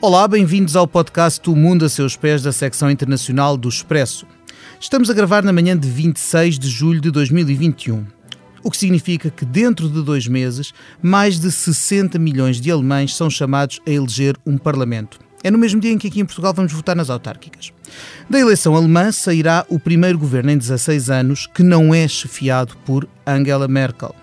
Olá, bem-vindos ao podcast O Mundo a Seus Pés da secção internacional do Expresso. Estamos a gravar na manhã de 26 de julho de 2021, o que significa que dentro de dois meses, mais de 60 milhões de alemães são chamados a eleger um parlamento. É no mesmo dia em que aqui em Portugal vamos votar nas autárquicas. Da eleição alemã sairá o primeiro governo em 16 anos que não é chefiado por Angela Merkel.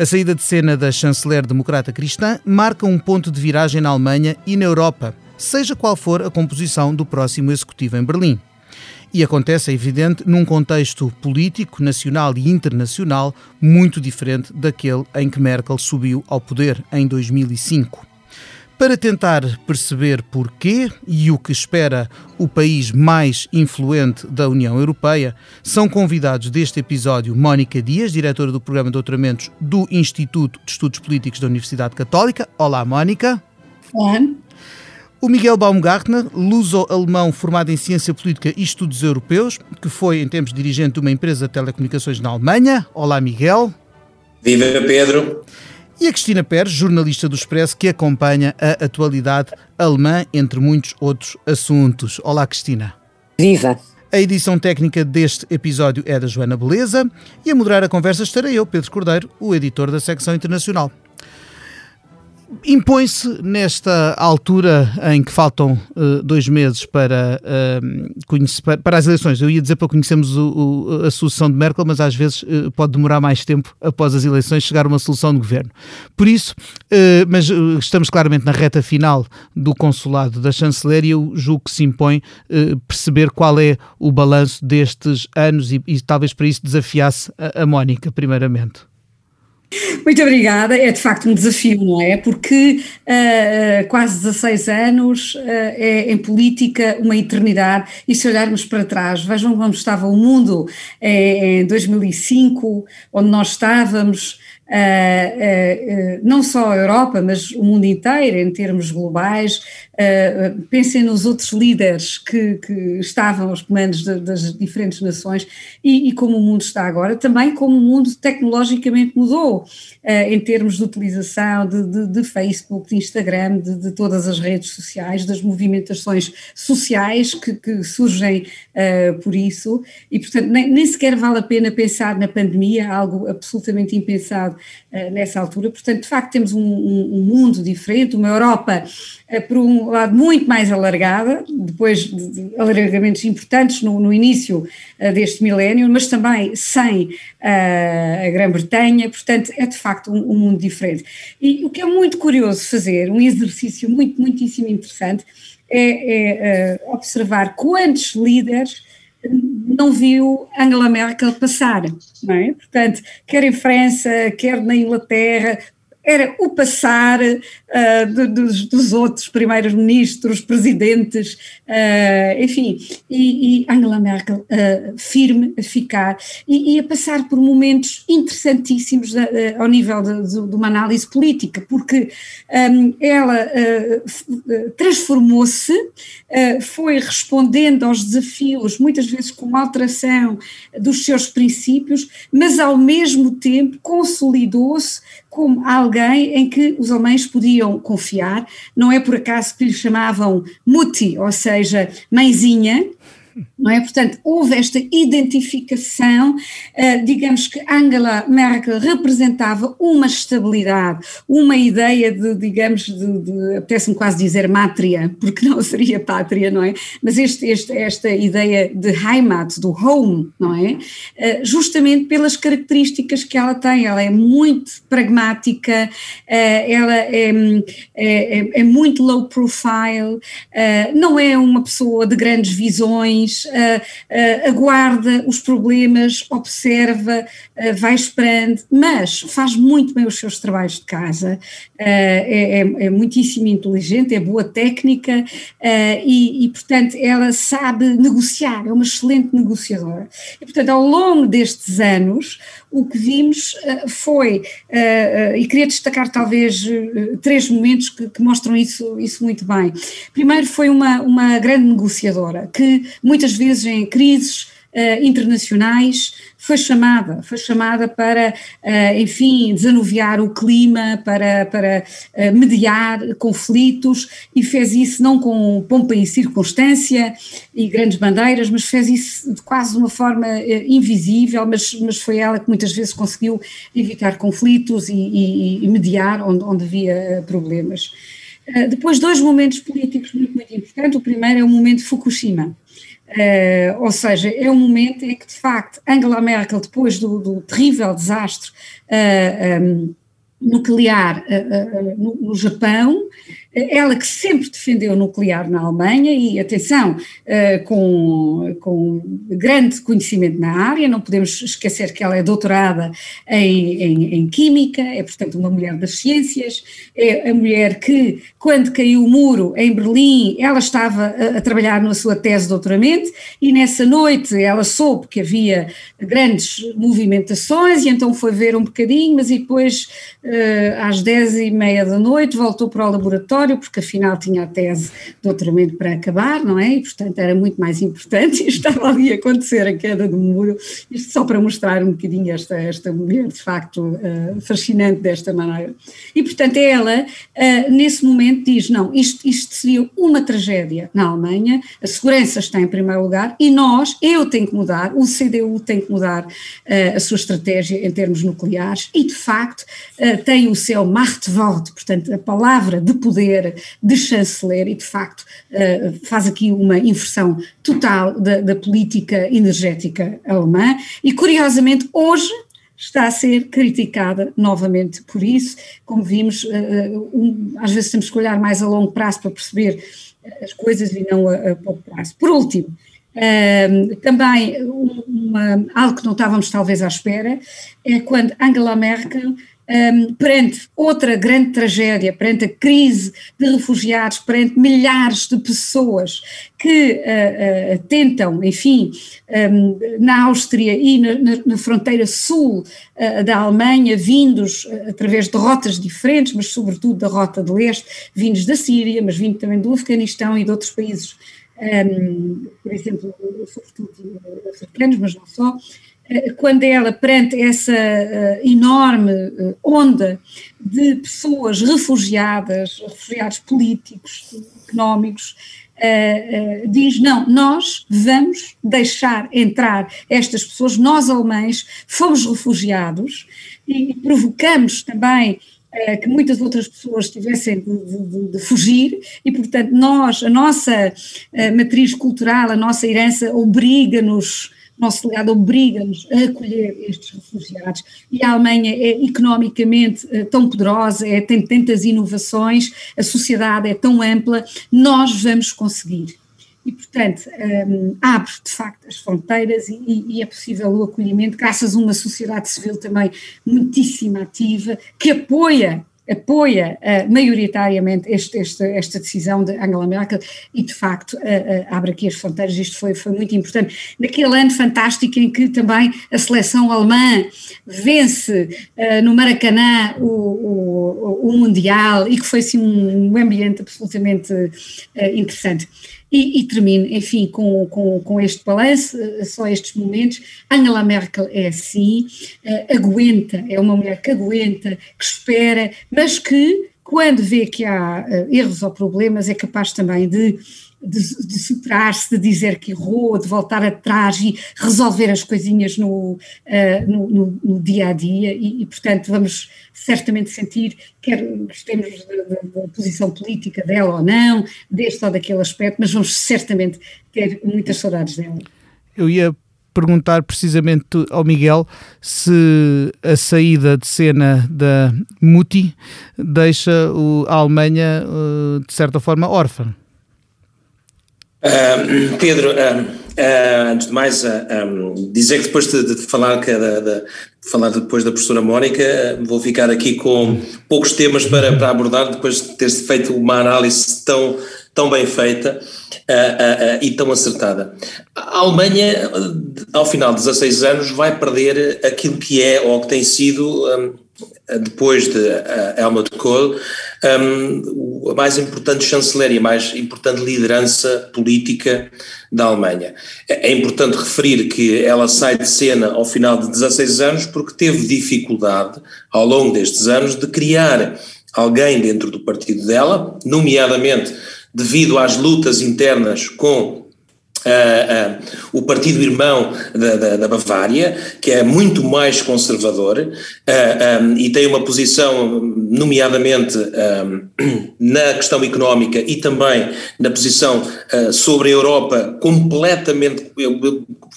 A saída de cena da chanceler democrata cristã marca um ponto de viragem na Alemanha e na Europa, seja qual for a composição do próximo executivo em Berlim. E acontece, é evidente, num contexto político, nacional e internacional muito diferente daquele em que Merkel subiu ao poder em 2005. Para tentar perceber porquê e o que espera o país mais influente da União Europeia, são convidados deste episódio Mónica Dias, diretora do programa de doutoramentos do Instituto de Estudos Políticos da Universidade Católica. Olá, Mónica. Olá. O Miguel Baumgartner, luso-alemão formado em Ciência Política e Estudos Europeus, que foi, em tempos, dirigente de uma empresa de telecomunicações na Alemanha. Olá, Miguel. Viva Pedro. E a Cristina Pérez, jornalista do Expresso, que acompanha a atualidade alemã, entre muitos outros assuntos. Olá, Cristina. Viva! A edição técnica deste episódio é da Joana Beleza e a moderar a conversa estarei eu, Pedro Cordeiro, o editor da secção internacional. Impõe-se nesta altura em que faltam uh, dois meses para, uh, para, as eleições, eu ia dizer para conhecermos o, o, a solução de Merkel, mas às vezes uh, pode demorar mais tempo após as eleições chegar uma solução de governo. Por isso, mas estamos claramente na reta final do consulado da chanceler e eu julgo que se impõe perceber qual é o balanço destes anos e, e talvez para isso desafiasse a, a Mónica, primeiramente. Muito obrigada. É de facto um desafio, não é? Porque uh, quase 16 anos uh, é em política uma eternidade. E se olharmos para trás, vejam como estava o mundo em 2005, onde nós estávamos Uh, uh, não só a Europa, mas o mundo inteiro, em termos globais. Pensem nos outros líderes que, que estavam aos comandos de, das diferentes nações e, e, como o mundo está agora, também como o mundo tecnologicamente mudou, em termos de utilização de, de, de Facebook, de Instagram, de, todas as redes sociais, das movimentações sociais que, que surgem por isso, e portanto nem, nem sequer vale a pena pensar na pandemia, algo absolutamente impensado nessa altura. Portanto, de facto, temos um, um, mundo diferente, uma Europa, uh, por um lado, muito mais alargada, depois de, alargamentos importantes no, no início uh, deste milénio, mas também sem a Grã-Bretanha, portanto, é de facto um, um mundo diferente. E o que é muito curioso fazer, um exercício muito, muitíssimo interessante, é, é observar quantos líderes não viu Angela Merkel passar, não é? Portanto, quer em França, quer na Inglaterra, era o passar uh, de, dos, dos, outros primeiros ministros, presidentes, uh, enfim, e, e, Angela Merkel uh, firme a ficar e, e, a passar por momentos interessantíssimos ao nível de, de, de, uma análise política, porque um, ela transformou-se, foi respondendo aos desafios, muitas vezes com alteração dos seus princípios, mas ao mesmo tempo consolidou-se como alguém em que os alemães podiam confiar, não é por acaso que lhe chamavam Mutti, ou seja, mãezinha, não é? Portanto, houve esta identificação, uh, digamos que Angela Merkel representava uma estabilidade, uma ideia de, digamos, de, de apetece-me quase dizer mátria, porque não seria pátria, não é? Mas este, este, esta ideia de Heimat, do home, não é? Uh, justamente pelas características que ela tem, ela é muito pragmática, uh, ela é, é, é, é, muito low profile, não é uma pessoa de grandes visões, uh, aguarda os problemas, observa, uh, vai esperando, mas faz muito bem os seus trabalhos de casa, é, é, é, muitíssimo inteligente, é boa técnica e, e, portanto, ela sabe negociar, é uma excelente negociadora. E, portanto, ao longo destes anos, o que vimos foi, e queria destacar talvez três momentos que, que, mostram isso, isso muito bem. Primeiro, foi uma, uma grande negociadora que, muitas vezes em crises uh, internacionais, foi chamada, foi chamada para, uh, enfim, desanuviar o clima, para, para uh, mediar conflitos e fez isso não com pompa e circunstância e grandes bandeiras, mas fez isso de quase uma forma invisível, mas, mas foi ela que muitas vezes conseguiu evitar conflitos e, e, e mediar onde, onde havia problemas. Depois, dois momentos políticos muito, muito importantes. O primeiro é o momento de Fukushima. Uh, ou seja, é um momento em que, de facto, Angela Merkel, depois do, do terrível desastre uh, eh, um, ehm, nuclear uh, no, no, Japão, ela que sempre defendeu o nuclear na Alemanha e, atenção, uh, com, com grande conhecimento na área, não podemos esquecer que ela é doutorada em, em, em, Química, é, portanto, uma mulher das ciências, é a mulher que, quando caiu o muro em Berlim, ela estava a, a trabalhar na sua tese de doutoramento e nessa noite ela soube que havia grandes movimentações e então foi ver um bocadinho, mas depois, uh, às dez e meia da noite, voltou para o laboratório porque afinal tinha a tese de doutoramento para acabar, não é? E portanto era muito mais importante e estava ali a acontecer a queda do muro, isto só para mostrar um bocadinho esta, esta mulher de facto uh, fascinante desta maneira. E portanto ela, uh, nesse momento, diz: não, isto, isto seria uma tragédia na Alemanha, a segurança está em primeiro lugar e nós, eu tenho que mudar, o CDU tem que mudar uh, a sua estratégia em termos nucleares e de facto tem o seu Machtwort, portanto a palavra de poder poder de chanceler e, de facto, eh, faz aqui uma inversão total da, da política energética alemã. E, curiosamente, hoje está a ser criticada novamente por isso. Como vimos, eh, eh, às vezes temos que olhar mais a longo prazo para perceber as coisas e não a, a pouco prazo. Por último, também uma, algo que não estávamos talvez à espera é quando Angela Merkel um, perante outra grande tragédia, perante a crise de refugiados, perante milhares de pessoas que uh, uh, tentam, enfim, um, na Áustria e na, na, fronteira sul uh, da Alemanha, vindos através de rotas diferentes, mas sobretudo da rota de leste, vindos da Síria, mas vindo também do Afeganistão e de outros países, um, por exemplo, sobretudo africanos, mas não só, eh, quando ela, perante essa uh, enorme uh, onda de pessoas refugiadas, refugiados políticos, económicos, diz: não, nós vamos deixar entrar estas pessoas, nós alemães fomos refugiados e provocamos também que muitas outras pessoas tivessem de, de, de, fugir e, portanto, nós, a nossa matriz cultural, a nossa herança obriga-nos nosso legado obriga-nos a acolher estes refugiados e a Alemanha é economicamente eh, tão poderosa, é, tem tantas inovações, a sociedade é tão ampla, nós vamos conseguir. E, portanto, um, ehm, abre de facto as fronteiras e, e, é possível o acolhimento, graças a uma sociedade civil também muitíssimo ativa, que apoia apoia uh, maioritariamente este, este, esta decisão de Angela Merkel e, de facto, uh, uh, abre aqui as fronteiras. Isto foi, foi muito importante. Naquele ano fantástico em que também a seleção alemã vence no Maracanã o, o, o, Mundial e que foi assim, um, um ambiente absolutamente interessante. E, e termino, enfim, com, com, com este balanço, eh, só estes momentos. Angela Merkel é assim, uh, aguenta, é uma mulher que aguenta, que espera, mas que, quando vê que há uh, erros ou problemas, é capaz também de de, de superar-se, de dizer que errou, de voltar atrás e resolver as coisinhas no, uh, no, no, no, dia a dia, e, e, portanto vamos certamente sentir, quer gostemos da, da, posição política dela ou não, deste ou daquele aspecto, mas vamos certamente ter muitas saudades dela. Eu ia perguntar precisamente ao Miguel se a saída de cena da Muti deixa a Alemanha, eh, de certa forma, órfã. Uh, Pedro, uh, uh, antes de mais, um, dizer que depois de, de falar, que de, de, falar depois da professora Mónica, vou ficar aqui com poucos temas para, para abordar, depois de ter feito uma análise tão, tão bem feita e tão acertada. A Alemanha, ao final de 16 anos, vai perder aquilo que é ou que tem sido um, depois de Helmut Kohl, um, a mais importante chanceler e a mais importante liderança política da Alemanha. É, é importante referir que ela sai de cena ao final de 16 anos porque teve dificuldade, ao longo destes anos, de criar alguém dentro do partido dela, nomeadamente devido às lutas internas com Uh, uh, o partido irmão da, da, da, Bavária, que é muito mais conservador uh, um, e tem uma posição, nomeadamente um, na questão económica e também na posição sobre a Europa, completamente,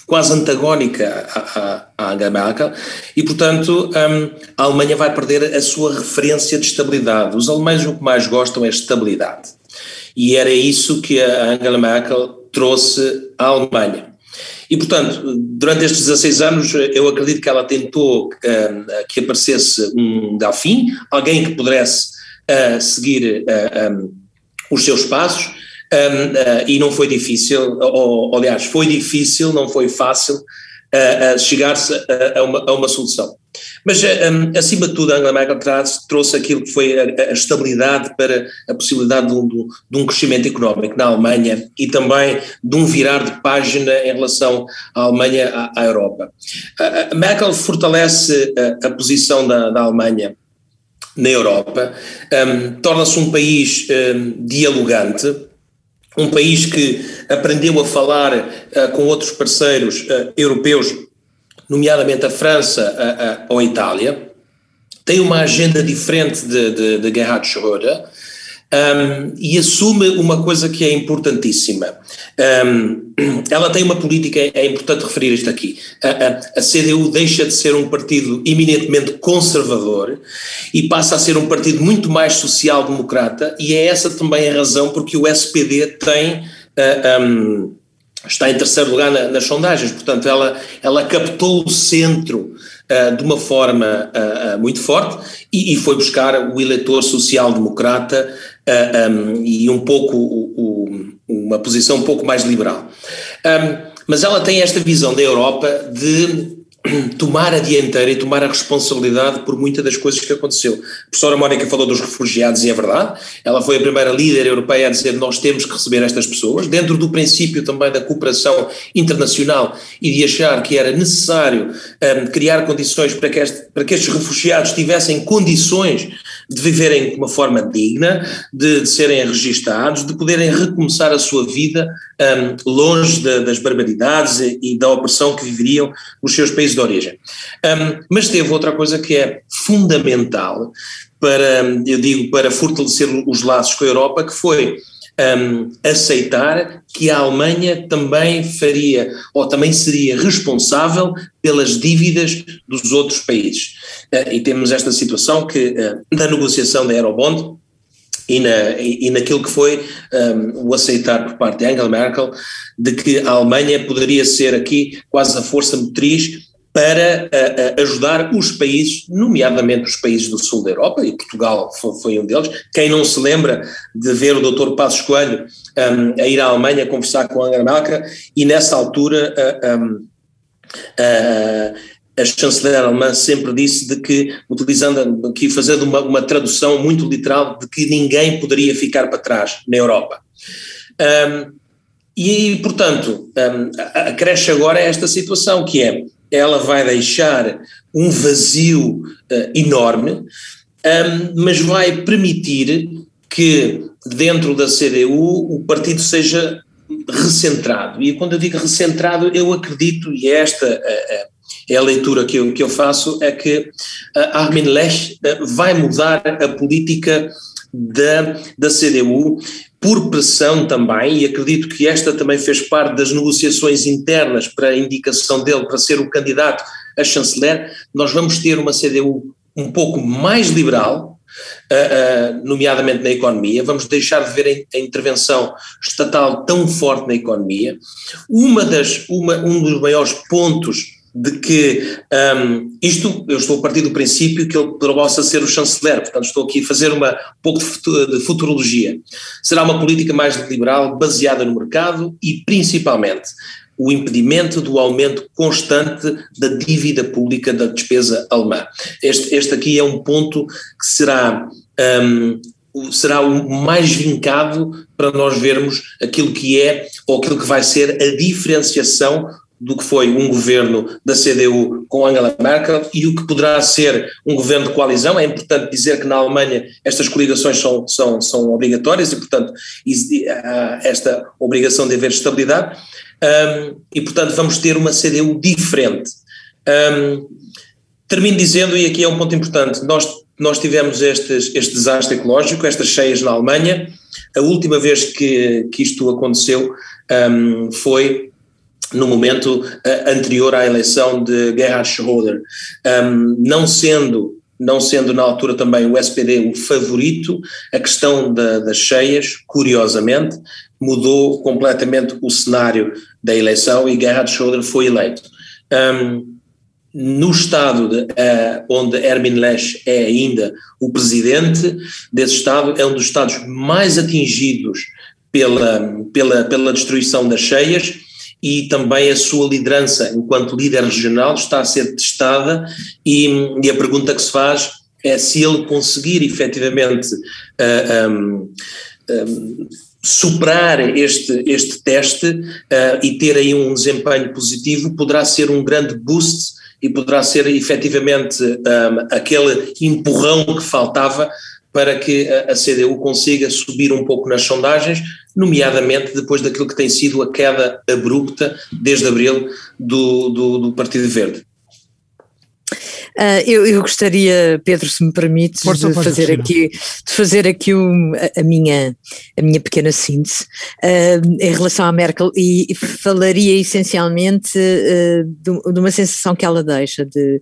quase antagónica à, à Angela Merkel, e portanto um, a Alemanha vai perder a sua referência de estabilidade. Os alemães o que mais gostam é estabilidade. E era isso que a Angela Merkel trouxe à Alemanha. E, portanto, durante estes 16 anos, eu acredito que ela tentou uh, que aparecesse um Delfim, alguém que pudesse uh, seguir uh, um, os seus passos, um, e não foi difícil, ou, aliás, foi difícil, não foi fácil chegar-se a, a, a, uma solução. Mas, eh, um, acima de tudo, a Angela Merkel trouxe aquilo que foi a, a estabilidade para a possibilidade de um, de um, crescimento económico na Alemanha e também de um virar de página em relação à Alemanha à, à Europa. A Merkel fortalece a, a posição da, da, Alemanha na Europa, um, torna-se um país um, dialogante, um país que aprendeu a falar uh, com outros parceiros uh, europeus nomeadamente a França a, ou a Itália, tem uma agenda diferente de, de, de Gerhard Schröder um, e assume uma coisa que é importantíssima. Um, ela tem uma política, é importante referir isto aqui. A, a, a, CDU deixa de ser um partido eminentemente conservador e passa a ser um partido muito mais social-democrata, e é essa também a razão porque o SPD tem. Uh, um, está em terceiro lugar na, nas sondagens, portanto ela, ela captou o centro uh, de uma forma uh, uh, muito forte e, e, foi buscar o eleitor social-democrata um, e um pouco o, o, uma posição um pouco mais liberal. Um, mas ela tem esta visão da Europa de tomar a dianteira e tomar a responsabilidade por muitas das coisas que aconteceu. A professora Mónica falou dos refugiados e é verdade, ela foi a primeira líder europeia a dizer nós temos que receber estas pessoas, dentro do princípio também da cooperação internacional e de achar que era necessário um, criar condições para que, este, para que estes refugiados tivessem condições de viverem de uma forma digna, de, de serem registados, de poderem recomeçar a sua vida um, longe de, das barbaridades e, e da opressão que viveriam nos seus países país de origem. Um, mas teve outra coisa que é fundamental para, eu digo, para fortalecer os laços com a Europa, que foi um, aceitar que a Alemanha também faria, ou também seria responsável pelas dívidas dos outros países. Uh, e temos esta situação que, uh, da negociação da Eurobond, e, na, e, naquilo que foi um, o aceitar por parte de Angela Merkel de que a Alemanha poderia ser aqui quase a força motriz para ajudar os países, nomeadamente os países do sul da Europa, e Portugal foi, foi um deles. Quem não se lembra de ver o Dr. Passos Coelho um, a ir à Alemanha conversar com a Angela Merkel, e nessa altura uh, a chanceler alemã sempre disse de que, utilizando aqui, fazendo uma, uma tradução muito literal, de que ninguém poderia ficar para trás na Europa. Um, e, portanto, um, acresce agora esta situação, que é ela vai deixar um vazio uh, enorme, um, mas vai permitir que dentro da CDU o partido seja recentrado. E quando eu digo recentrado, eu acredito, e esta uh, é a leitura que eu, que eu faço, é que Armin Lech vai mudar a política da, da CDU por pressão também, e acredito que esta também fez parte das negociações internas para a indicação dele para ser o candidato a chanceler, nós vamos ter uma CDU um pouco mais liberal, uh, uh, nomeadamente na economia, vamos deixar de ver a, intervenção estatal tão forte na economia. Uma das, uma, um dos maiores pontos de que um, isto, eu estou a partir do princípio que ele possa ser o chanceler, portanto estou aqui a fazer uma, um pouco de futurologia. Será uma política mais liberal, baseada no mercado e principalmente o impedimento do aumento constante da dívida pública da despesa alemã. Este, este aqui é um ponto que será um, será o mais vincado para nós vermos aquilo que é ou aquilo que vai ser a diferenciação do que foi um governo da CDU com Angela Merkel e o que poderá ser um governo de coalizão. É importante dizer que na Alemanha estas coligações são, são, são obrigatórias e, portanto, há esta obrigação de haver estabilidade. Um, e, portanto, vamos ter uma CDU diferente. Um, termino dizendo, e aqui é um ponto importante, nós, nós tivemos estes, este desastre ecológico, estas cheias na Alemanha. A última vez que, que isto aconteceu um, foi no momento uh, anterior à eleição de Gerhard Schröder, um, não sendo não sendo na altura também o SPD o favorito, a questão da, das cheias, curiosamente, mudou completamente o cenário da eleição e Gerhard Schröder foi eleito. Um, no estado de, uh, onde Hermin Lesch é ainda o presidente desse estado, é um dos estados mais atingidos pela, pela, pela destruição das cheias, e também a sua liderança enquanto líder regional está a ser testada e, e a pergunta que se faz é se ele conseguir efetivamente uh, um, um, superar este, este teste uh, e ter aí um desempenho positivo poderá ser um grande boost e poderá ser efetivamente um, aquele empurrão que faltava para que a, CDU consiga subir um pouco nas sondagens, nomeadamente depois daquilo que tem sido a queda abrupta desde abril do, do, do Partido Verde. Uh, eu, eu, gostaria, Pedro, se me permite, força, de, fazer aqui, de fazer aqui um, a, a, minha, a minha pequena síntese uh, em relação à Merkel e falaria essencialmente uh, de, de, uma sensação que ela deixa de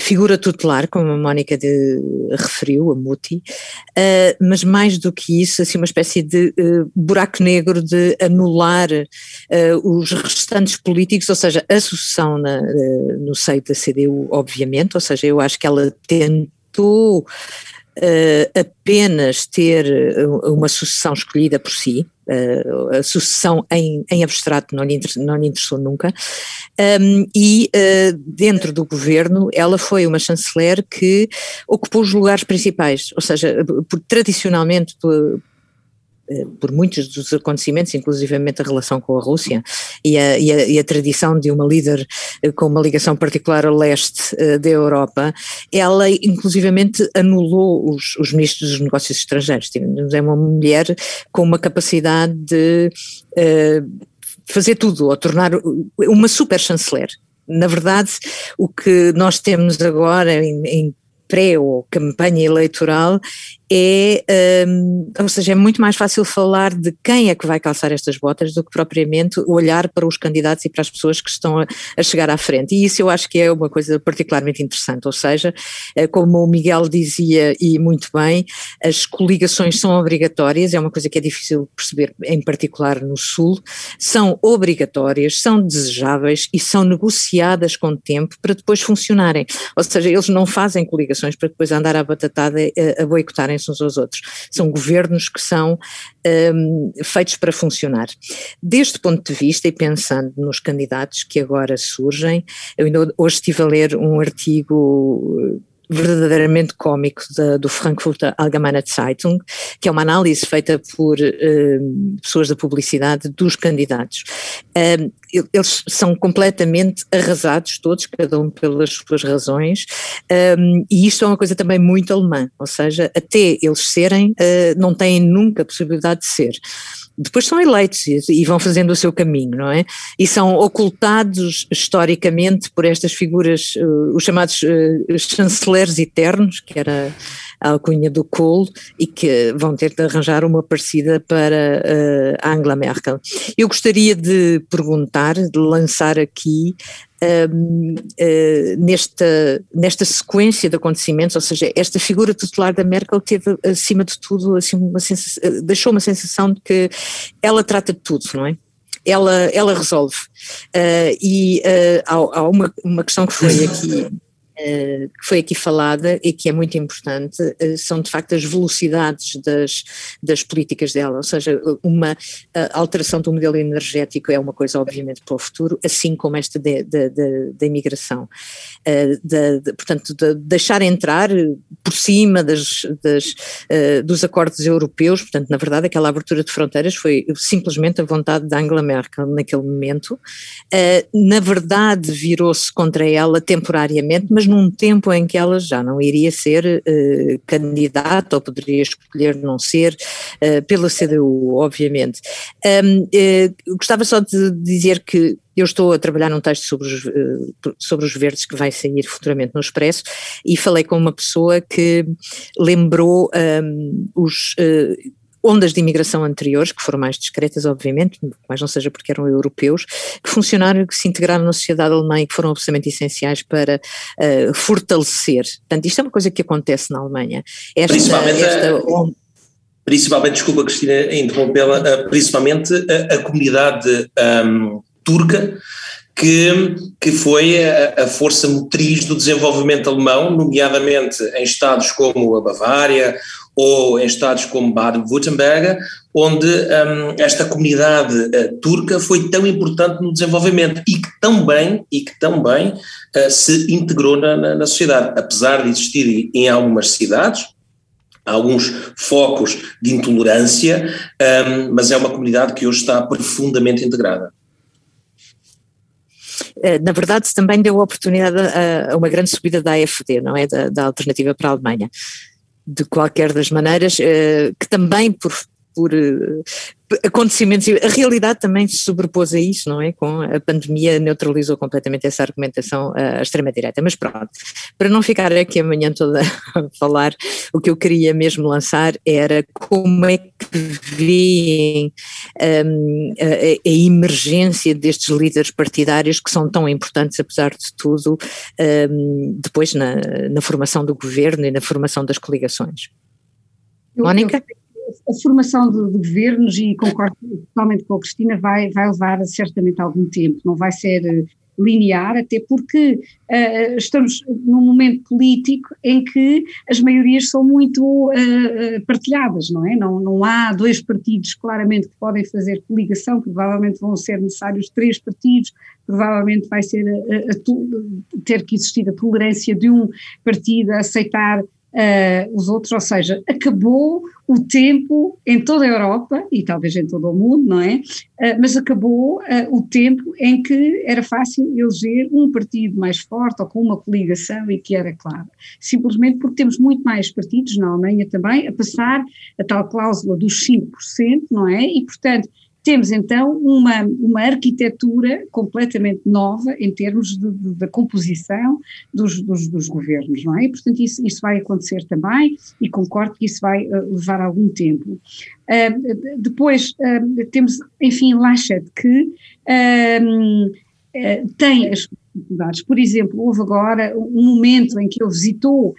figura tutelar, como a Mónica de, referiu, a Muti, mas mais do que isso, assim, uma espécie de buraco negro de anular os restantes políticos, ou seja, a sucessão na, no seio da CDU, obviamente, seja, eu acho que ela tentou uh, apenas ter eh, uma sucessão escolhida por si, uh, a sucessão em, em abstrato não lhe, não lhe interessou nunca, um, e uh, dentro do governo ela foi uma chanceler que ocupou os lugares principais, ou seja, por, tradicionalmente por muitos dos acontecimentos, inclusivamente a relação com a Rússia e a, e a, e a tradição de uma líder eh, com uma ligação particular ao leste uh, da Europa, ela inclusivamente anulou os, os ministros dos negócios estrangeiros. É uma mulher com uma capacidade de uh, fazer tudo, ou tornar uma super chanceler. Na verdade, o que nós temos agora em, em pré ou campanha eleitoral é, um, ou seja, é muito mais fácil falar de quem é que vai calçar estas botas do que propriamente olhar para os candidatos e para as pessoas que estão a, a chegar à frente. E isso eu acho que é uma coisa particularmente interessante, ou seja, eh, como o Miguel dizia e muito bem, as coligações são obrigatórias, é uma coisa que é difícil perceber, em particular no Sul, são obrigatórias, são desejáveis e são negociadas com tempo para depois funcionarem. Ou seja, eles não fazem coligações para depois andar à batatada a, a boicotarem uns aos outros. São governos que são um, feitos para funcionar. Deste ponto de vista, e pensando nos candidatos que agora surgem, eu ainda hoje estive a ler um artigo verdadeiramente cómico da, do Frankfurter Allgemeine Zeitung, que é uma análise feita por uh, pessoas da publicidade dos candidatos. Uh, eles são completamente arrasados todos, cada um pelas suas razões, um, e isto é uma coisa também muito alemã, ou seja, até eles serem, uh, não têm nunca a possibilidade de ser depois são eleitos e, e, vão fazendo o seu caminho, não é? E são ocultados historicamente por estas figuras, uh, os chamados uh, chanceleres eternos, que era a alcunha do Kohl, e que vão ter de arranjar uma parecida para uh, Angela Merkel. Eu gostaria de perguntar, de lançar aqui uh, nesta, nesta sequência de acontecimentos, ou seja, esta figura tutelar da Merkel teve, acima de tudo, assim, uma sensação, deixou uma sensação de que ela trata de tudo, não é? Ela, ela resolve. Uh, e uh, há, há uma, uma questão que foi aqui que foi aqui falada e que é muito importante são de facto as velocidades das, das políticas dela, ou seja, uma alteração do modelo energético é uma coisa obviamente para o futuro, assim como esta da imigração, de, de, portanto de deixar entrar por cima das, das, dos acordos europeus, portanto na verdade aquela abertura de fronteiras foi simplesmente a vontade de Angela Merkel naquele momento, na verdade virou-se contra ela temporariamente, mas num tempo em que ela já não iria ser uh, candidata ou poderia escolher não ser uh, pela CDU, obviamente. Um, eh, gostava só de dizer que eu estou a trabalhar num texto sobre os, sobre os verdes que vai sair futuramente no Expresso e falei com uma pessoa que lembrou um, os ondas de imigração anteriores, que foram mais discretas, obviamente, mas não seja porque eram europeus, que funcionaram que se integraram na sociedade alemã e que foram absolutamente essenciais para uh, fortalecer. Portanto, isto é uma coisa que acontece na Alemanha. Esta, principalmente, esta onda, principalmente, desculpa Cristina interrompê-la, principalmente a, a comunidade um, turca, que, que foi a, a, força motriz do desenvolvimento alemão, nomeadamente em estados como a Bavária ou em estados como Baden-Württemberg, onde um, esta comunidade uh, turca foi tão importante no desenvolvimento e que também, e que também uh, se integrou na, na, na, sociedade, apesar de existir em algumas cidades, alguns focos de intolerância, um, mas é uma comunidade que hoje está profundamente integrada. Eh, na verdade, também deu oportunidade a, a, uma grande subida da AFD, não é? Da, da alternativa para a Alemanha de qualquer das maneiras, eh, que também por, por eh, acontecimentos, a realidade também se sobrepôs a isso, não é? Com a pandemia neutralizou completamente essa argumentação à extrema-direita. Mas pronto, para não ficar aqui amanhã toda a falar, o que eu queria mesmo lançar era como é que veem um, a, a, emergência destes líderes partidários que são tão importantes, apesar de tudo, um, depois na, na formação do governo e na formação das coligações. Mónica? A formação de, de, governos, e concordo totalmente com a Cristina, vai, vai levar certamente algum tempo, não vai ser eh, linear, até porque uh, estamos num momento político em que as maiorias são muito uh, partilhadas, não é? Não, não há dois partidos claramente que podem fazer coligação, provavelmente vão ser necessários três partidos, provavelmente vai ser a, a, a, ter que existir a tolerância de um partido a aceitar uh, os outros, ou seja, acabou o tempo em toda a Europa e talvez em todo o mundo, não é? Uh, mas acabou uh, o tempo em que era fácil eleger um partido mais forte ou com uma coligação e que era claro. Simplesmente porque temos muito mais partidos na Alemanha também a passar a tal cláusula dos 5%, não é? E, portanto, temos então uma, uma arquitetura completamente nova em termos da composição dos, dos, dos, governos, não é? E, portanto, isso, isso vai acontecer também e concordo que isso vai uh, levar algum tempo. Uh, depois uh, temos, enfim, Laschet, que tem as dificuldades. Por exemplo, houve agora um momento em que ele visitou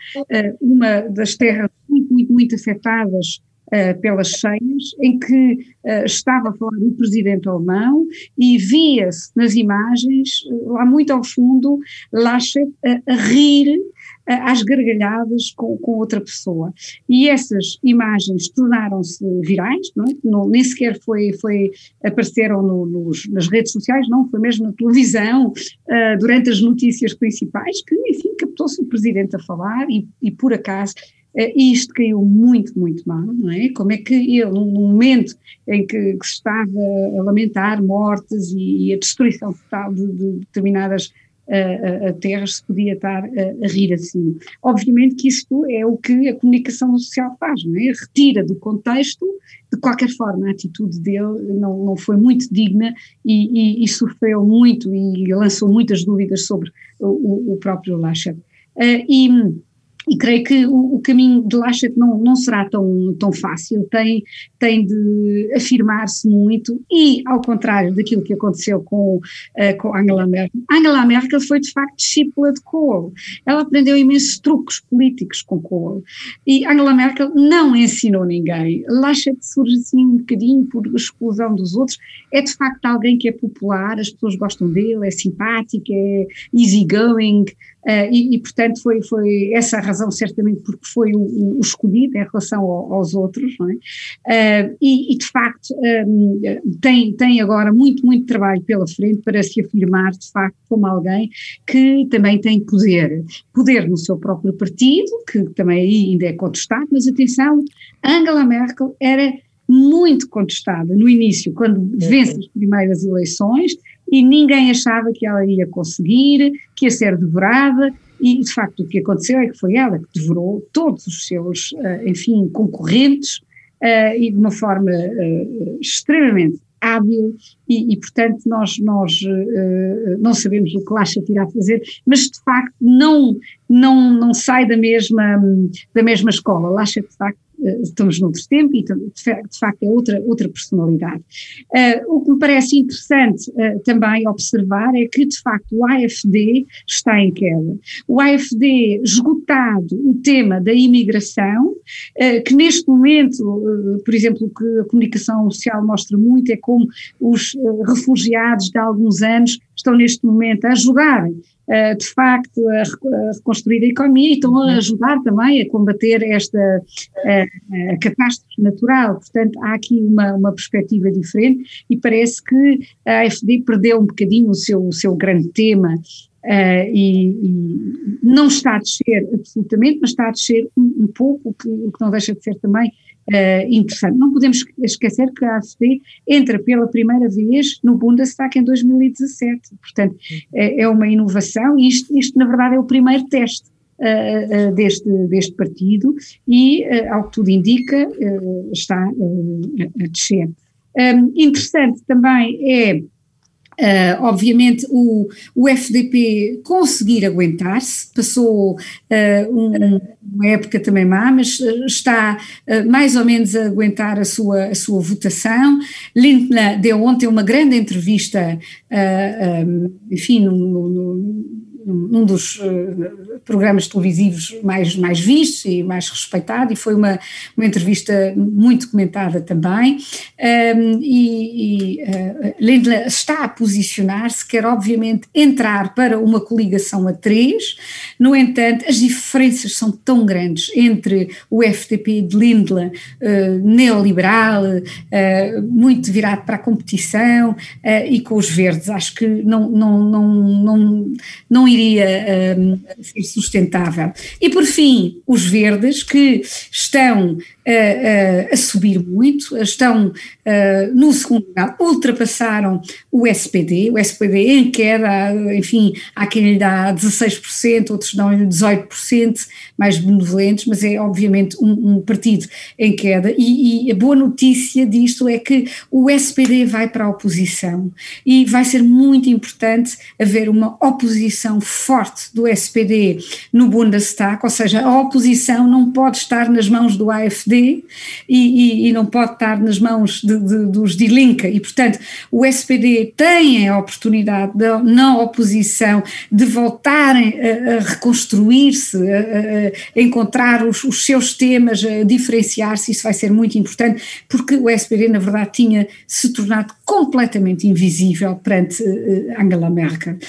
uma das terras muito, muito, muito afetadas uh, pelas cheias, em que uh, estava a falar o presidente alemão e via-se nas imagens, uh, lá muito ao fundo, Laschet a rir às gargalhadas com, com, outra pessoa. E essas imagens tornaram-se virais, não, é? não nem sequer foi, foi apareceram no, nos, nas redes sociais, não, foi mesmo na televisão, uh, durante as notícias principais, que, enfim, captou-se o presidente a falar e, e por acaso Uh, isto caiu muito, muito mal, não é? Como é que ele, num momento em que, que se estava a lamentar mortes e, e a destruição total de, de determinadas uh, terras, se podia estar a rir assim? Obviamente que isto é o que a comunicação social faz, não é? Retira do contexto, de qualquer forma, a atitude dele não, não foi muito digna e, e, e sofreu muito e lançou muitas dúvidas sobre o, o próprio Laschet. Uh, e e creio que o, o, caminho de Laschet não, não será tão, tão fácil, tem, tem de afirmar-se muito e, ao contrário daquilo que aconteceu com, uh, com Angela Merkel, Angela Merkel foi de facto discípula de Kohl, ela aprendeu imensos truques políticos com Kohl. E Angela Merkel não ensinou ninguém, Laschet surge assim um bocadinho por exclusão dos outros, é de facto alguém que é popular, as pessoas gostam dele, é simpático, é easygoing, Uh, e, e, portanto, foi, foi essa a razão, certamente, porque foi o, o escolhido em relação ao, aos outros, é? Uh, e, e, de facto, um, tem, tem agora muito, muito trabalho pela frente para se afirmar, de facto, como alguém que também tem poder. Poder no seu próprio partido, que também ainda é contestado, mas atenção, Angela Merkel era muito contestada no início, quando vence as primeiras eleições, e ninguém achava que ela ia conseguir, que ia ser devorada, e de facto o que aconteceu é que foi ela que devorou todos os seus, eh, enfim, concorrentes, eh, e de uma forma eh, extremamente hábil e, e, portanto nós, nós não sabemos o que Lacha irá fazer, mas de facto não, não, não sai da mesma, da mesma escola. Lacha de facto estamos noutro tempo e de facto é outra, outra personalidade. Uh, o que me parece interessante uh, também observar é que de facto o AFD está em queda. O AFD esgotado o tema da imigração, uh, que neste momento, por exemplo, o que a comunicação social mostra muito é como os refugiados de alguns anos estão neste momento a ajudar eh, de facto a, reconstruir a economia e estão a uhum. ajudar também a combater esta a, a catástrofe natural. Portanto, há aqui uma, uma perspectiva diferente e parece que a AFD perdeu um bocadinho o seu, o seu grande tema Uh, e, e, não está a descer absolutamente, mas está a descer um, um pouco, o que, o que, não deixa de ser também uh, interessante. Não podemos esquecer que a AfD entra pela primeira vez no Bundestag em 2017, portanto é, é uma inovação e isto, isto, na verdade é o primeiro teste uh, uh, deste, deste partido e, ao que tudo indica, está a descer. Interessante também é Uh, obviamente o, o FDP conseguir aguentar-se, passou uh, um, uma época também má, mas uh, está mais ou menos a aguentar a sua, a sua votação. Lindner deu ontem uma grande entrevista, um, enfim, no, no num dos uh, programas televisivos mais, mais vistos e mais respeitado, e foi uma, uma entrevista muito comentada também. Um, e, e uh, Lindler está a posicionar-se, quer obviamente entrar para uma coligação a três, no entanto, as diferenças são tão grandes entre o FDP de Lindler, uh, neoliberal, muito virado para a competição, e com os verdes. Acho que não, não, não, não, não iria um, ser sustentável. E por fim, os verdes que estão a, a subir muito, estão uh, no segundo lugar, ultrapassaram o SPD, o SPD em queda, enfim, há quem lhe dá 16%, outros dão-lhe 18%, mais benevolentes, mas é obviamente um, um partido em queda. E, e, a boa notícia disto é que o SPD vai para a oposição. E vai ser muito importante haver uma oposição forte do SPD no Bundestag, ou seja, a oposição não pode estar nas mãos do AFD e, e, e não pode estar nas mãos de, de, dos de Linca e, portanto, o SPD tem a oportunidade, da não oposição, de voltarem a, a reconstruir-se, a, a, encontrar os, os, seus temas, a diferenciar-se, isso vai ser muito importante, porque o SPD, na verdade, tinha se tornado completamente invisível perante uh, Angela Merkel. Uh,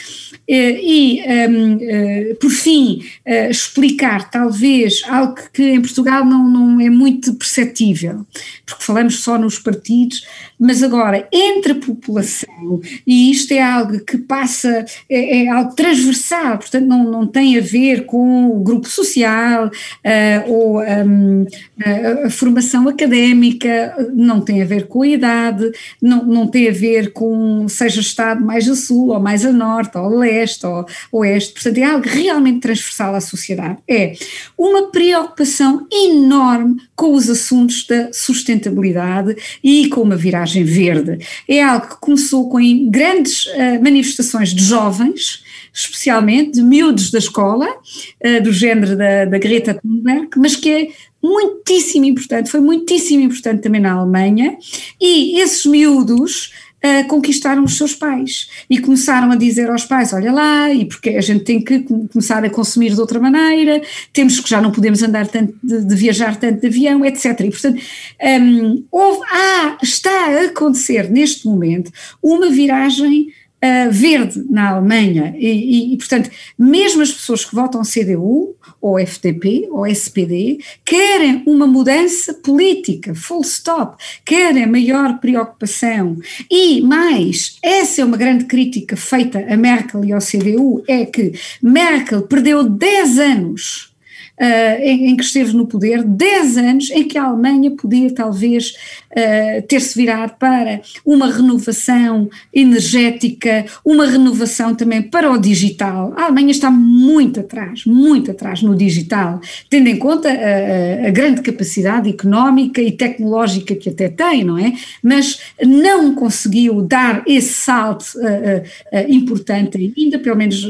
e, um, uh, por fim, explicar talvez algo que em Portugal não, não é muito perceptível, porque falamos só nos partidos, mas agora entre a população, e isto é algo que passa, é, é algo transversal, portanto não, não tem a ver com o grupo social uh, ou um, a, a, formação académica, não tem a ver com a idade, não, não tem a ver com seja Estado mais a sul ou mais a norte ou a leste ou oeste, portanto é algo realmente transversal à sociedade, é uma preocupação enorme com os assuntos da sustentabilidade e com uma viragem verde é algo que começou com grandes uh, manifestações de jovens, especialmente de miúdos da escola, uh, do género da, da Greta Thunberg, mas que é muitíssimo importante, foi muitíssimo importante também na Alemanha, e esses miúdos uh, conquistaram os seus pais e começaram a dizer aos pais: olha lá, e porque a gente tem que começar a consumir de outra maneira, temos que já não podemos andar tanto de, de viajar tanto de avião, etc. E portanto, um, houve, ah, está a acontecer neste momento uma viragem uh, verde na Alemanha. E, e, e, portanto, mesmo as pessoas que votam CDU ou FDP ou SPD querem uma mudança política, full stop, querem maior preocupação. E mais, essa é uma grande crítica feita a Merkel e ao CDU, é que Merkel perdeu 10 anos uh, em, em, que esteve no poder, 10 anos em que a Alemanha podia talvez uh, ter-se virado para uma renovação energética, uma renovação também para o digital. A Alemanha está muito atrás, muito atrás no digital, tendo em conta a, a grande capacidade económica e tecnológica que até tem, não é? Mas não conseguiu dar esse salto uh, importante ainda, pelo menos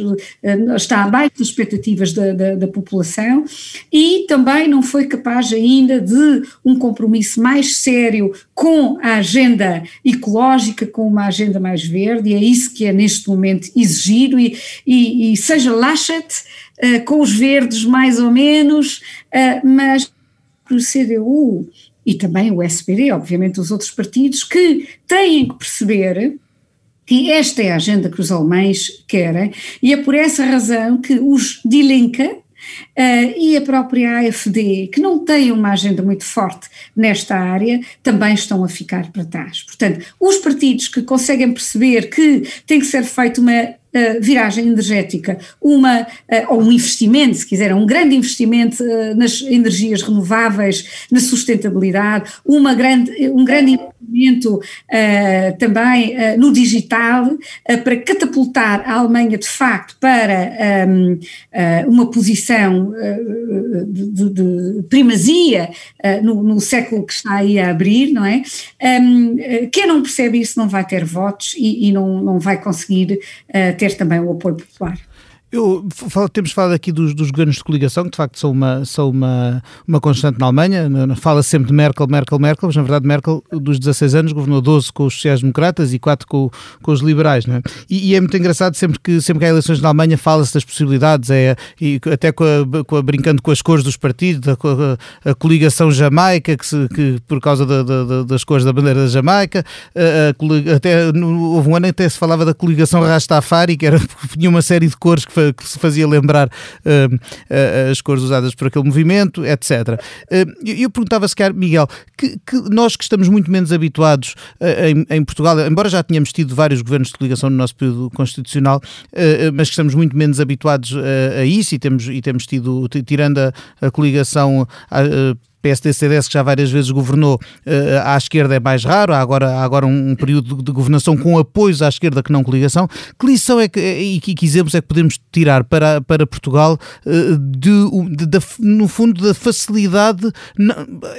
está abaixo das expectativas da, da, da população e também não foi capaz ainda de um compromisso mais sério com a agenda ecológica, com uma agenda mais verde, e é isso que é neste momento exigido, e, e, e seja Laschet uh, com os verdes mais ou menos, uh, mas o CDU e também o SPD, obviamente os outros partidos, que têm que perceber que esta é a agenda que os alemães querem, e é por essa razão que os Die Uh, e a própria AFD, que não tem uma agenda muito forte nesta área, também estão a ficar para trás. Portanto, os partidos que conseguem perceber que tem que ser feita uma uh, viragem energética, uma, uh, ou um investimento, se quiser, um grande investimento uh, nas energias renováveis, na sustentabilidade, uma grande, um grande investimento também no digital, para catapultar a Alemanha de facto para um, uma posição de, de, primazia no, no, século que está aí a abrir, não é? Um, quem não percebe isso não vai ter votos e, e não, não vai conseguir ter ter também o apoio popular. Eu, temos falado aqui dos, dos, governos de coligação, que de facto são uma, são uma, uma constante na Alemanha. Fala sempre de Merkel, Merkel, Merkel, mas na verdade Merkel, dos 16 anos, governou 12 com os sociais-democratas e 4 com, com os liberais. É? E, e, é muito engraçado, sempre que, sempre que há eleições na Alemanha, fala-se das possibilidades, é, e até com a, com a, brincando com as cores dos partidos, a, a, a coligação jamaica, que, se, que por causa da, da, das cores da bandeira da Jamaica, até houve um ano até se falava da coligação Rastafari, que era, tinha uma série de cores que que se fazia lembrar uh, as cores usadas por aquele movimento, etc. Uh, eu perguntava-se, Miguel, que, que, nós que estamos muito menos habituados em, em, Portugal, embora já tenhamos tido vários governos de coligação no nosso período constitucional, mas que estamos muito menos habituados a isso e temos, e temos tido, tirando a, a coligação PSD-CDS, que já várias vezes governou uh, à esquerda, é mais raro. Há agora, há agora um, período de, governação com apoios à esquerda que não coligação. Que lição é que, e que, exemplos é que podemos tirar para, para Portugal uh, de, de, de, no fundo, da facilidade?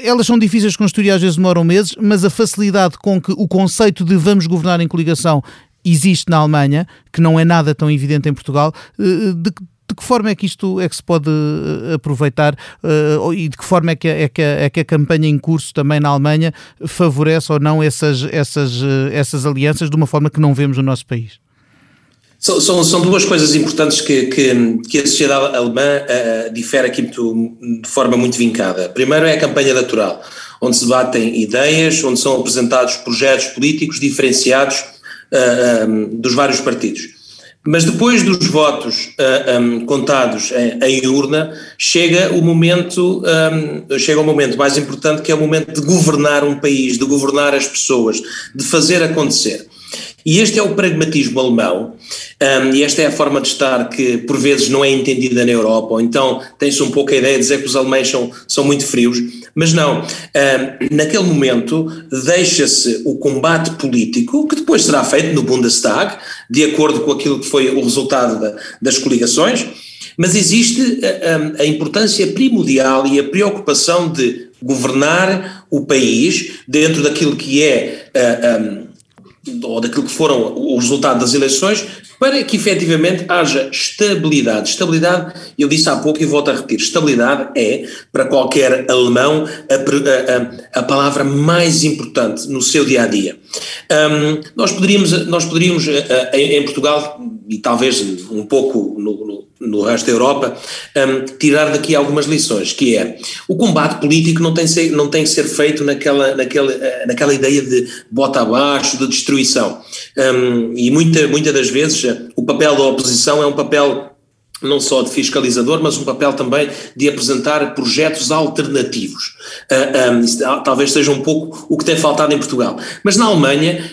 Elas são difíceis de construir, às vezes demoram meses, mas a facilidade com que o conceito de vamos governar em coligação existe na Alemanha, que não é nada tão evidente em Portugal, de, de que forma é que isto é que se pode eh, aproveitar uh, e de que forma é que, é, que a, é que a campanha em curso também na Alemanha favorece ou não essas, essas, eh, essas alianças de uma forma que não vemos no nosso país? São, são, são duas coisas importantes que, que, que a sociedade alemã uh, difere aqui muito, de forma muito vincada. Primeiro é a campanha natural, onde se batem ideias, onde são apresentados projetos políticos diferenciados uh, um, dos vários partidos. Mas depois dos votos uh, ah, um, contados em, em, urna, chega o momento, um, chega o momento mais importante que é o momento de governar um país, de governar as pessoas, de fazer acontecer. E este é o pragmatismo alemão, um, e esta é a forma de estar que por vezes não é entendida na Europa, ou então tem-se um pouco a ideia de dizer que os alemães são, são muito frios, mas não. Um, naquele momento deixa-se o combate político, que depois será feito no Bundestag, de acordo com aquilo que foi o resultado da, das coligações, mas existe a, a importância primordial e a preocupação de governar o país dentro daquilo que é uh, um, ou daquilo que foram o resultado das eleições, para que efetivamente haja estabilidade. Estabilidade, eu disse há pouco e volto a repetir, estabilidade é, para qualquer alemão, a, a, a palavra mais importante no seu dia a dia. Um, nós poderíamos, nós poderíamos em Portugal, e talvez um pouco no, no no resto da Europa, um, tirar daqui algumas lições, que é o combate político não tem, ser, não tem que ser feito naquela, naquela, eh, naquela ideia de bota abaixo, de destruição. Um, e muita, muitas das vezes eh, o papel da oposição é um papel não só de fiscalizador, mas um papel também de apresentar projetos alternativos. Uh, um, talvez seja um pouco o que tem faltado em Portugal. Mas na Alemanha,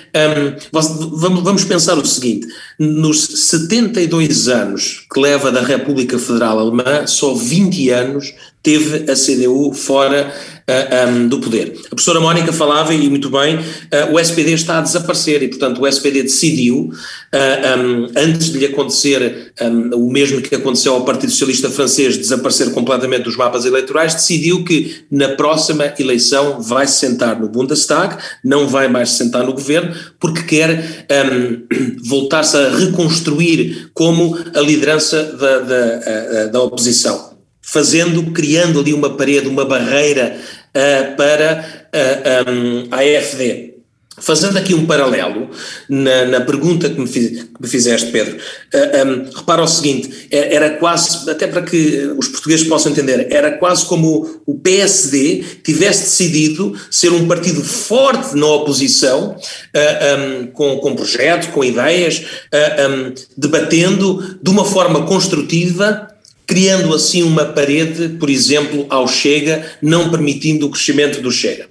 um, vamos pensar o seguinte: nos 72 anos que leva da República Federal Alemã, só 20 anos teve a CDU fora uh, um, do poder. A professora Mónica falava, e muito bem, uh, o SPD está a desaparecer e, portanto, o SPD decidiu, uh, um, antes de lhe acontecer o mesmo que aconteceu ao Partido Socialista Francês, desaparecer completamente dos mapas eleitorais, decidiu que na próxima eleição vai se sentar no Bundestag, não vai mais se sentar no governo, porque quer um, voltar-se a reconstruir como a liderança da, da, da oposição fazendo, criando ali uma parede, uma barreira uh, para uh, um, a AFD. Fazendo aqui um paralelo na, na pergunta que me, fiz, que me, fizeste, Pedro, uh, um, repara o seguinte: era, era, quase, até para que os portugueses possam entender, era quase como o PSD tivesse decidido ser um partido forte na oposição, uh, um, com, com projeto, com ideias, uh, um, debatendo de uma forma construtiva criando assim uma parede, por exemplo, ao Chega, não permitindo o crescimento do Chega.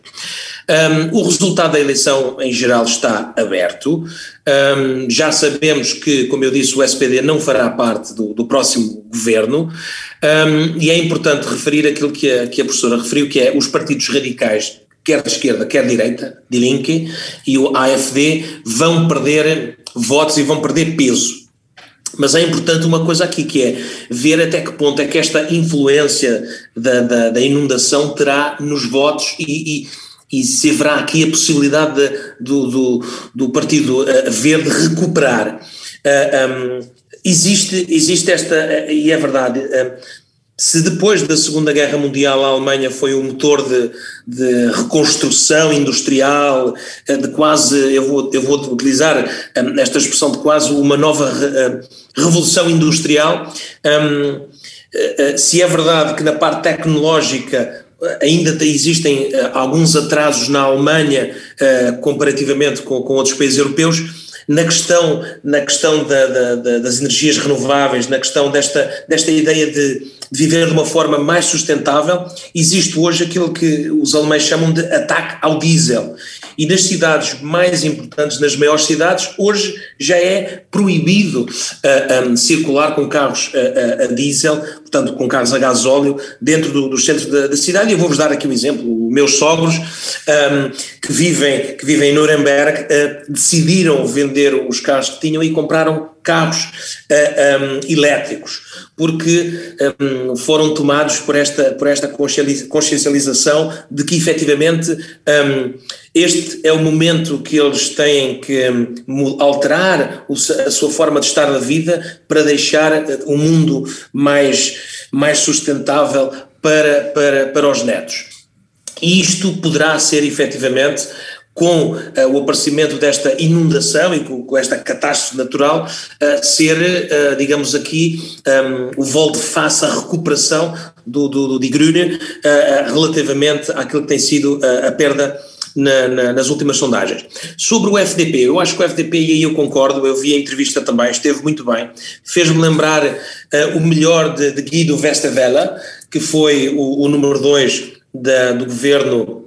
Um, o resultado da eleição em geral está aberto. Um, já sabemos que, como eu disse, o SPD não fará parte do, do próximo governo um, e é importante referir aquilo que a, que a professora referiu, que é os partidos radicais quer de esquerda, quer de direita, de Linke, e o AFD vão perder votos e vão perder peso. Mas é importante uma coisa aqui, que é ver até que ponto é que esta influência da, da, da inundação terá nos votos e, e, e, se haverá aqui a possibilidade de, do, do, do, Partido uh, Verde recuperar. Uh, eh, um, existe, existe esta, uh, e é verdade, se depois da Segunda Guerra Mundial a Alemanha foi o motor de, de reconstrução industrial, eh, de quase, eu vou, eu vou utilizar um, esta expressão de quase uma nova re, uh, revolução industrial, um, uh, se é verdade que na parte tecnológica ainda existem alguns atrasos na Alemanha comparativamente com, com outros países europeus, na questão, na questão da, da, das energias renováveis, na questão desta, desta ideia de de viver de uma forma mais sustentável, existe hoje aquilo que os alemães chamam de ataque ao diesel. E nas cidades mais importantes, nas maiores cidades, hoje já é proibido uh, ah, um, circular com carros a, a, diesel, portanto com carros a gasóleo, dentro do, do centro da, da, cidade. E eu vou-vos dar aqui um exemplo. Meus sogros, um, que, vivem, que vivem em Nuremberg, uh, decidiram vender os carros que tinham e compraram carros uh, um, elétricos, porque um, foram tomados por esta, por esta consciencialização de que efetivamente um, este é o momento que eles têm que alterar a sua forma de estar na vida para deixar o um mundo mais, mais sustentável para, para, para os netos. E isto poderá ser efetivamente com uh, o aparecimento desta inundação e com, com esta catástrofe natural, uh, ser, uh, digamos aqui, um, o volte-face à recuperação do, do, do Die Grüne relativamente àquilo que tem sido a perda na, na, nas últimas sondagens. Sobre o FDP, eu acho que o FDP, e aí eu concordo, eu vi a entrevista também, esteve muito bem, fez-me lembrar o melhor de, de Guido Westerwelle, que foi o, o número 2 do governo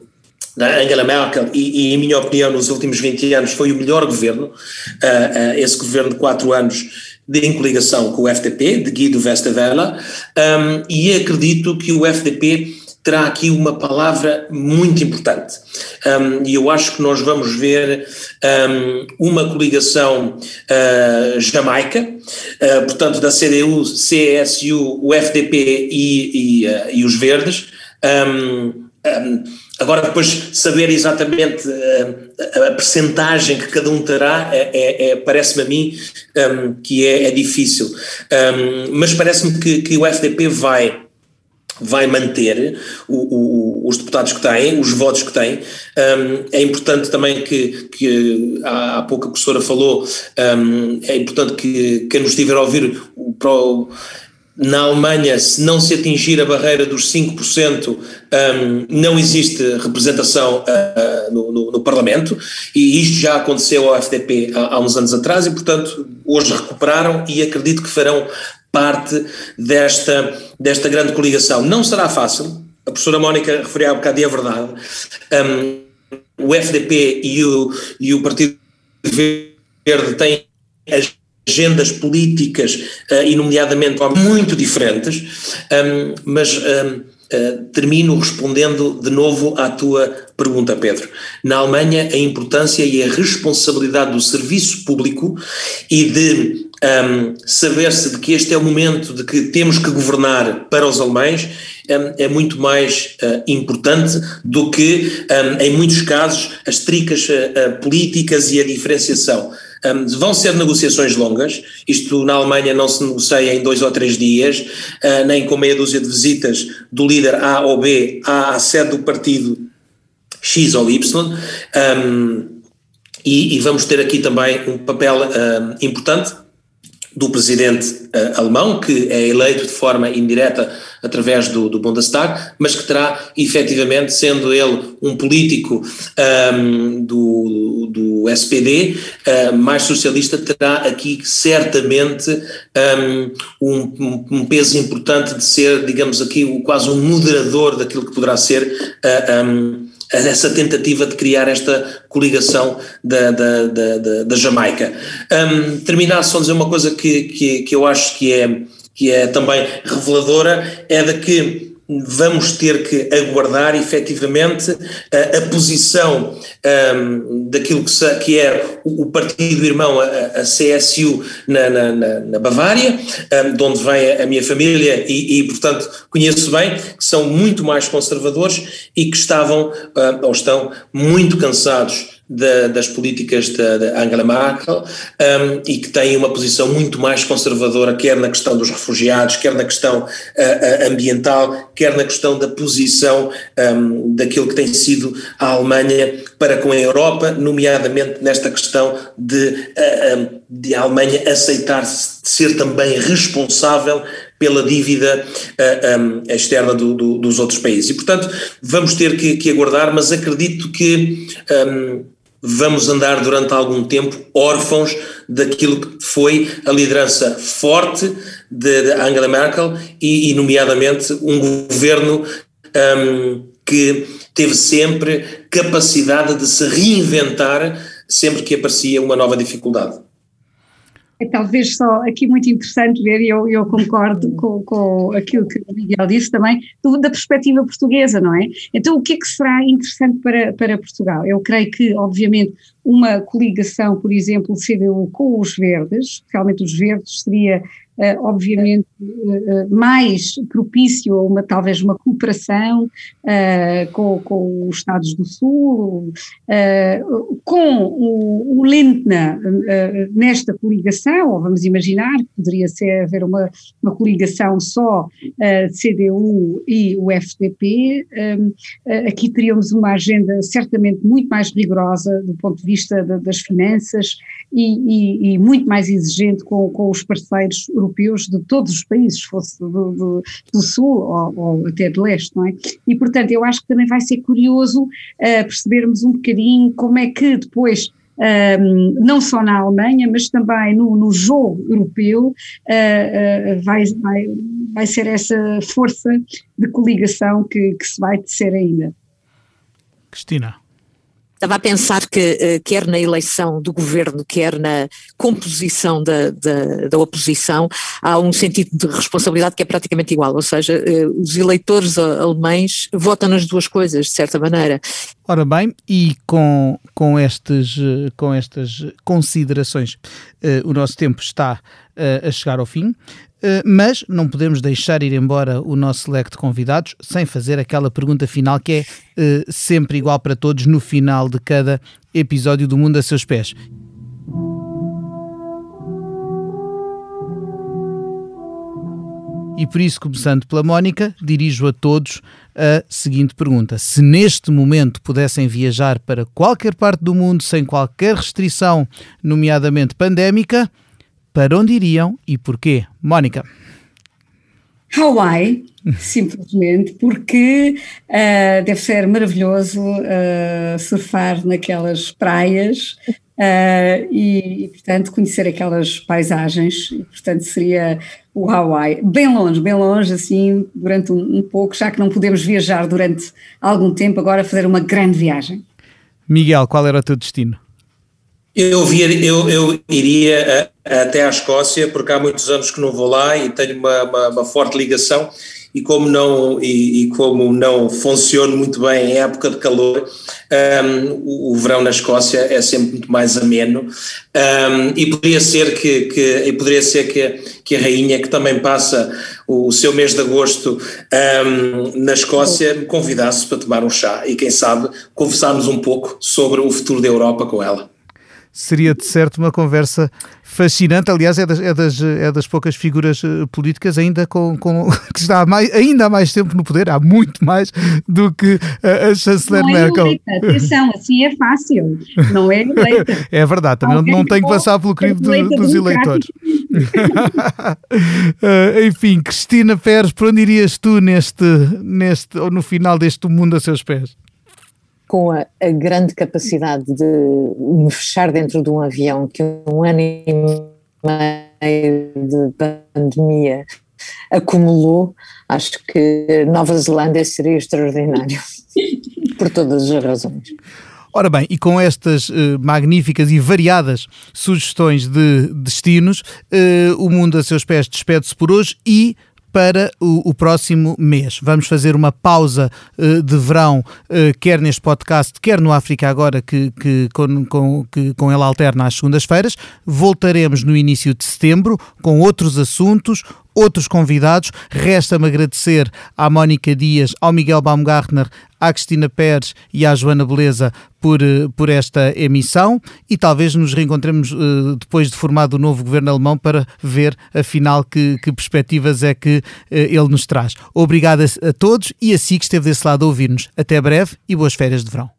da Angela Merkel, e, e, em minha opinião, nos últimos 20 anos foi o melhor governo, uh, uh, esse governo de quatro anos de em coligação com o FDP, de Guido Westerwelle, um, e acredito que o FDP terá aqui uma palavra muito importante. E eu acho que nós vamos ver um, uma coligação uh, jamaica, uh, portanto, da CDU, CSU, o FDP e, e, uh, e os Verdes. Um, agora, depois, saber exatamente uh, a percentagem que cada um terá, é, é, é parece-me a mim que é, é difícil. Mas parece-me que, que o FDP vai vai manter o, o, os deputados que têm, os votos que têm. Um, é importante também que, que há, pouco a professora falou, um, é importante que quem nos estiver a ouvir para o, na Alemanha, se não se atingir a barreira dos 5%, um, não existe representação uh, no, no, no, Parlamento, e isto já aconteceu ao FDP há, há, uns anos atrás, e portanto hoje recuperaram e acredito que farão parte desta, desta grande coligação. Não será fácil, a professora Mónica referiu há bocado e é verdade, um, o FDP e o, e o Partido Verde têm agendas políticas, uh, e nomeadamente muito diferentes, um, mas um, Uh, termino respondendo de novo à tua pergunta, Pedro. Na Alemanha, a importância e a responsabilidade do serviço público e de um, saber-se de que este é o momento de que temos que governar para os alemães um, é muito mais uh, importante do que, um, em muitos casos, as tricas uh, políticas e a diferenciação. Vão ser negociações longas, isto na Alemanha não se negocia em dois ou três dias, uh, nem com meia dúzia de visitas do líder A ou B à sede do partido X ou Y, e, e, vamos ter aqui também um papel uh, importante do presidente uh, alemão, que é eleito de forma indireta através do, do Bundestag, mas que terá efetivamente, sendo ele um político um, do, do SPD, uh, mais socialista, terá aqui certamente um, um, um, peso importante de ser, digamos aqui, quase um moderador daquilo que poderá ser uh, essa tentativa de criar esta coligação da, da, da, da Jamaica. Um, terminar só dizer uma coisa que, que, que eu acho que é, que é também reveladora, é de que vamos ter que aguardar efetivamente a, a posição um, daquilo que, se, que é o, partido irmão, a, a CSU, na, na, na Bavária, um, de onde vem a, a minha família e, e, portanto, conheço bem, que são muito mais conservadores e que estavam, uh, ou estão, muito cansados da, das políticas de, de Angela Merkel um, e que tem uma posição muito mais conservadora, quer na questão dos refugiados, quer na questão uh, ambiental, quer na questão da posição um, daquilo que tem sido a Alemanha para com a Europa, nomeadamente nesta questão de, uh, de a Alemanha aceitar ser também responsável pela dívida uh, um, externa do, do, dos outros países. E, portanto, vamos ter que, que aguardar, mas acredito que um, vamos andar durante algum tempo órfãos daquilo que foi a liderança forte de, de Angela Merkel e, e, nomeadamente, um governo um, que teve sempre capacidade de se reinventar sempre que aparecia uma nova dificuldade. É talvez só aqui muito interessante ver, e eu, eu concordo com, com aquilo que o Miguel disse também, do, da perspectiva portuguesa, não é? Então, o que é que será interessante para, para Portugal? Eu creio que, obviamente, uma coligação, por exemplo, CDU com os verdes, realmente os verdes seria Uh, obviamente uh, mais propício a uma talvez uma cooperação uh, com, com, os Estados do Sul, com o, o Lindner nesta coligação, ou vamos imaginar que poderia ser haver uma, uma coligação só de CDU e o FDP, aqui teríamos uma agenda certamente muito mais rigorosa do ponto de vista de, das finanças e, e, e, muito mais exigente com, com os parceiros europeus de todos os países, fosse do, do, do Sul ou, ou, até do Leste, não é? E, portanto, eu acho que também vai ser curioso uh, percebermos um bocadinho como é que depois um, ehm, não só na Alemanha, mas também no, no jogo europeu, uh, uh, vai, vai, vai ser essa força de coligação que, que se vai tecer ainda. Cristina. Estava a pensar que, eh, quer na eleição do governo, quer na composição da, da, da, oposição, há um sentido de responsabilidade que é praticamente igual, ou seja, eh, os eleitores alemães votam nas duas coisas, de certa maneira, Ora bem, e com, com, estes, com estas considerações, o nosso tempo está a chegar ao fim, mas não podemos deixar ir embora o nosso leque de convidados sem fazer aquela pergunta final que é sempre igual para todos no final de cada episódio do Mundo a Seus Pés. E por isso, começando pela Mónica, dirijo a todos a seguinte pergunta: Se neste momento pudessem viajar para qualquer parte do mundo sem qualquer restrição, nomeadamente pandémica, para onde iriam e porquê? Mónica. Hawaii, simplesmente, porque uh, deve ser maravilhoso uh, surfar naquelas praias uh, e, e, portanto, conhecer aquelas paisagens. E, portanto, seria o Hawaii, bem longe, bem longe, assim, durante um, um, pouco, já que não podemos viajar durante algum tempo, agora fazer uma grande viagem. Miguel, qual era o teu destino? Eu, eu, eu iria a, até à Escócia, porque há muitos anos que não vou lá e tenho uma, uma, uma forte ligação. E como não, e, e, como não funciona muito bem em época de calor, um, o, o, verão na Escócia é sempre muito mais ameno. Um, e poderia ser que, que, e poderia ser que, que a rainha que também passa o, o seu mês de agosto um, na Escócia me convidasse para tomar um chá e quem sabe conversarmos um pouco sobre o futuro da Europa com ela seria de certo uma conversa fascinante. Aliás, é das, é das, é das poucas figuras eh, políticas ainda com, com que está há mais, ainda há mais tempo no poder, há muito mais do que a, a chanceler não é Merkel. Eleita. Atenção, assim é fácil, não é eleita. É verdade, também não, não tem que passar pelo crivo de, dos eleitores. uh, enfim, Cristina Pérez, para onde irias tu neste, neste, ou no final deste mundo a seus pés? Com a, a, grande capacidade de me fechar dentro de um avião que um ano e meio de pandemia acumulou, acho que Nova Zelândia seria extraordinário, por todas as razões. Ora bem, e com estas uh, magníficas e variadas sugestões de destinos, uh, o mundo a seus pés despede-se por hoje e para o, o próximo mês. Vamos fazer uma pausa uh, de verão, uh, quer neste podcast, quer no África Agora, que, que, com, com, que com ela alterna às segundas-feiras. Voltaremos no início de setembro com outros assuntos, outros convidados. Resta-me agradecer à Mónica Dias, ao Miguel Baumgartner, à Cristina Pérez e à Joana Beleza por, eh, por esta emissão e talvez nos reencontremos uh, depois de formado o novo governo alemão para ver afinal que, que perspectivas é que uh, ele nos traz. Obrigado a, a todos e a si que esteve desse lado a ouvir-nos. Até breve e boas férias de verão.